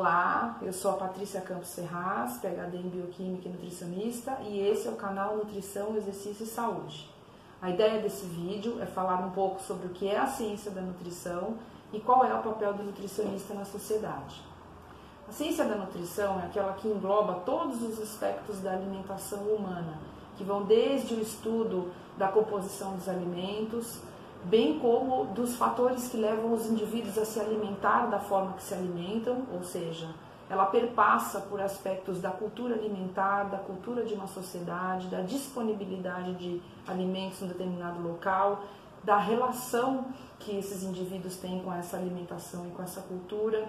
Olá, eu sou a Patrícia Campos Serraz, PhD em Bioquímica e Nutricionista, e esse é o canal Nutrição, Exercício e Saúde. A ideia desse vídeo é falar um pouco sobre o que é a ciência da nutrição e qual é o papel do nutricionista na sociedade. A ciência da nutrição é aquela que engloba todos os aspectos da alimentação humana, que vão desde o estudo da composição dos alimentos, bem como dos fatores que levam os indivíduos a se alimentar da forma que se alimentam, ou seja, ela perpassa por aspectos da cultura alimentar, da cultura de uma sociedade, da disponibilidade de alimentos em um determinado local, da relação que esses indivíduos têm com essa alimentação e com essa cultura.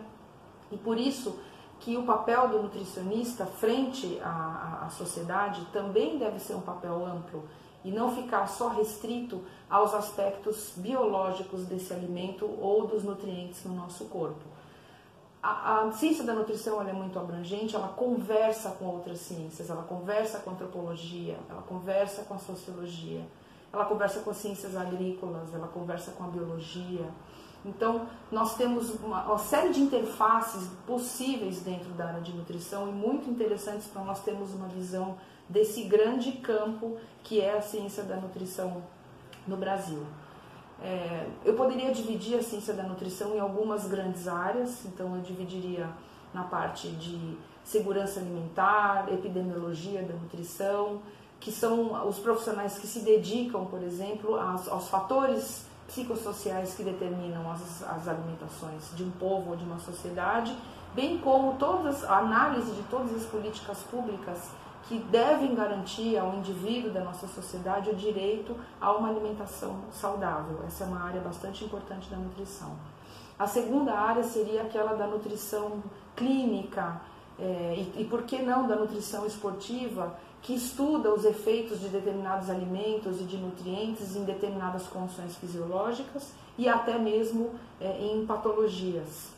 E por isso que o papel do nutricionista frente à, à sociedade também deve ser um papel amplo e não ficar só restrito aos aspectos biológicos desse alimento ou dos nutrientes no nosso corpo. A, a ciência da nutrição é muito abrangente, ela conversa com outras ciências, ela conversa com a antropologia, ela conversa com a sociologia, ela conversa com as ciências agrícolas, ela conversa com a biologia. Então, nós temos uma, uma série de interfaces possíveis dentro da área de nutrição e muito interessantes para nós termos uma visão desse grande campo que é a ciência da nutrição no Brasil. É, eu poderia dividir a ciência da nutrição em algumas grandes áreas, então eu dividiria na parte de segurança alimentar, epidemiologia da nutrição, que são os profissionais que se dedicam, por exemplo, aos, aos fatores psicossociais que determinam as, as, alimentações de um povo ou de uma sociedade, bem como todas, a análise de todas as políticas públicas que devem garantir ao indivíduo da nossa sociedade o direito a uma alimentação saudável. Essa é uma área bastante importante da nutrição. A segunda área seria aquela da nutrição clínica, é, e, e por que não da nutrição esportiva, que estuda os efeitos de determinados alimentos e de nutrientes em determinadas condições fisiológicas e até mesmo é, em patologias.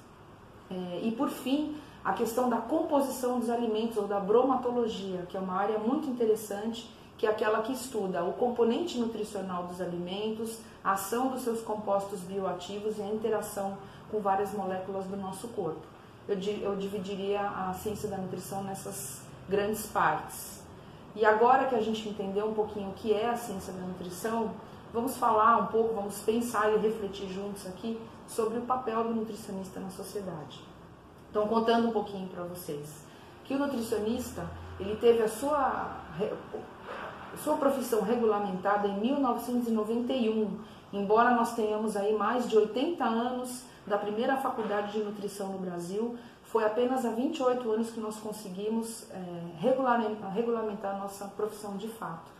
É, e por fim, a questão da composição dos alimentos ou da bromatologia, que é uma área muito interessante, que é aquela que estuda o componente nutricional dos alimentos, a ação dos seus compostos bioativos e a interação com várias moléculas do nosso corpo. Eu, eu dividiria a ciência da nutrição nessas grandes partes. E agora que a gente entendeu um pouquinho o que é a ciência da nutrição, vamos falar um pouco, vamos pensar e refletir juntos aqui sobre o papel do nutricionista na sociedade. Então, contando um pouquinho para vocês, que o nutricionista, ele teve a sua, sua profissão regulamentada em 1991, embora nós tenhamos aí mais de 80 anos da primeira faculdade de nutrição no Brasil, foi apenas há 28 anos que nós conseguimos é, regulamentar, regulamentar a nossa profissão de fato.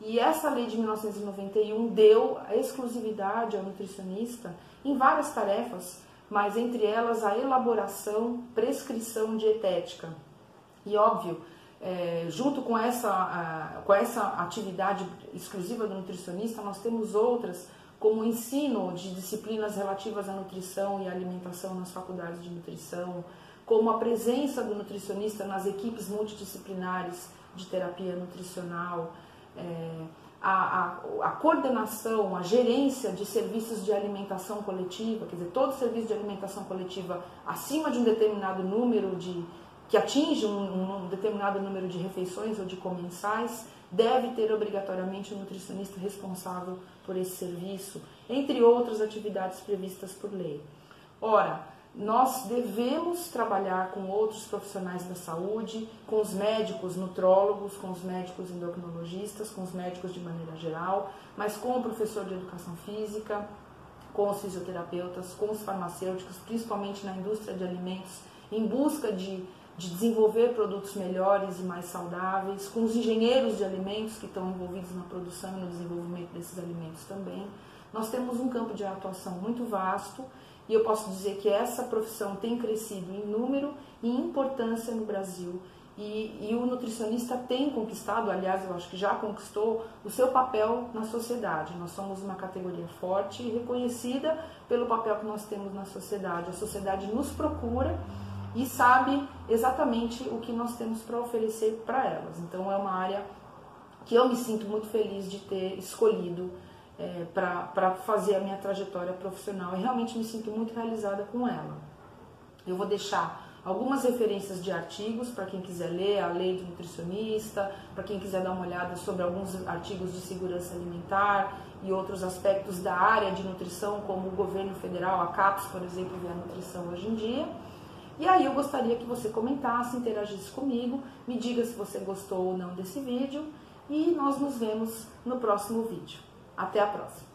E essa lei de 1991 deu a exclusividade ao nutricionista em várias tarefas mas entre elas a elaboração, prescrição dietética. E óbvio, é, junto com essa, a, com essa atividade exclusiva do nutricionista, nós temos outras, como o ensino de disciplinas relativas à nutrição e alimentação nas faculdades de nutrição, como a presença do nutricionista nas equipes multidisciplinares de terapia nutricional, é, a, a, a, coordenação, a gerência de serviços de alimentação coletiva, quer dizer, todo serviço de alimentação coletiva acima de um determinado número de, que atinge um, um determinado número de refeições ou de comensais, deve ter obrigatoriamente um nutricionista responsável por esse serviço, entre outras atividades previstas por lei. Ora, nós devemos trabalhar com outros profissionais da saúde, com os médicos nutrólogos, com os médicos endocrinologistas, com os médicos de maneira geral, mas com o professor de educação física, com os fisioterapeutas, com os farmacêuticos, principalmente na indústria de alimentos, em busca de, de desenvolver produtos melhores e mais saudáveis, com os engenheiros de alimentos que estão envolvidos na produção e no desenvolvimento desses alimentos também. Nós temos um campo de atuação muito vasto e eu posso dizer que essa profissão tem crescido em número e importância no Brasil. E, e, o nutricionista tem conquistado, aliás, eu acho que já conquistou, o seu papel na sociedade. Nós somos uma categoria forte e reconhecida pelo papel que nós temos na sociedade. A sociedade nos procura e sabe exatamente o que nós temos para oferecer para elas. Então, é uma área que eu me sinto muito feliz de ter escolhido é, para fazer a minha trajetória profissional e realmente me sinto muito realizada com ela. Eu vou deixar algumas referências de artigos para quem quiser ler a lei do nutricionista, para quem quiser dar uma olhada sobre alguns artigos de segurança alimentar e outros aspectos da área de nutrição, como o governo federal, a CAPES, por exemplo, vê a nutrição hoje em dia. E aí eu gostaria que você comentasse, interagisse comigo, me diga se você gostou ou não desse vídeo e nós nos vemos no próximo vídeo. Até a próxima!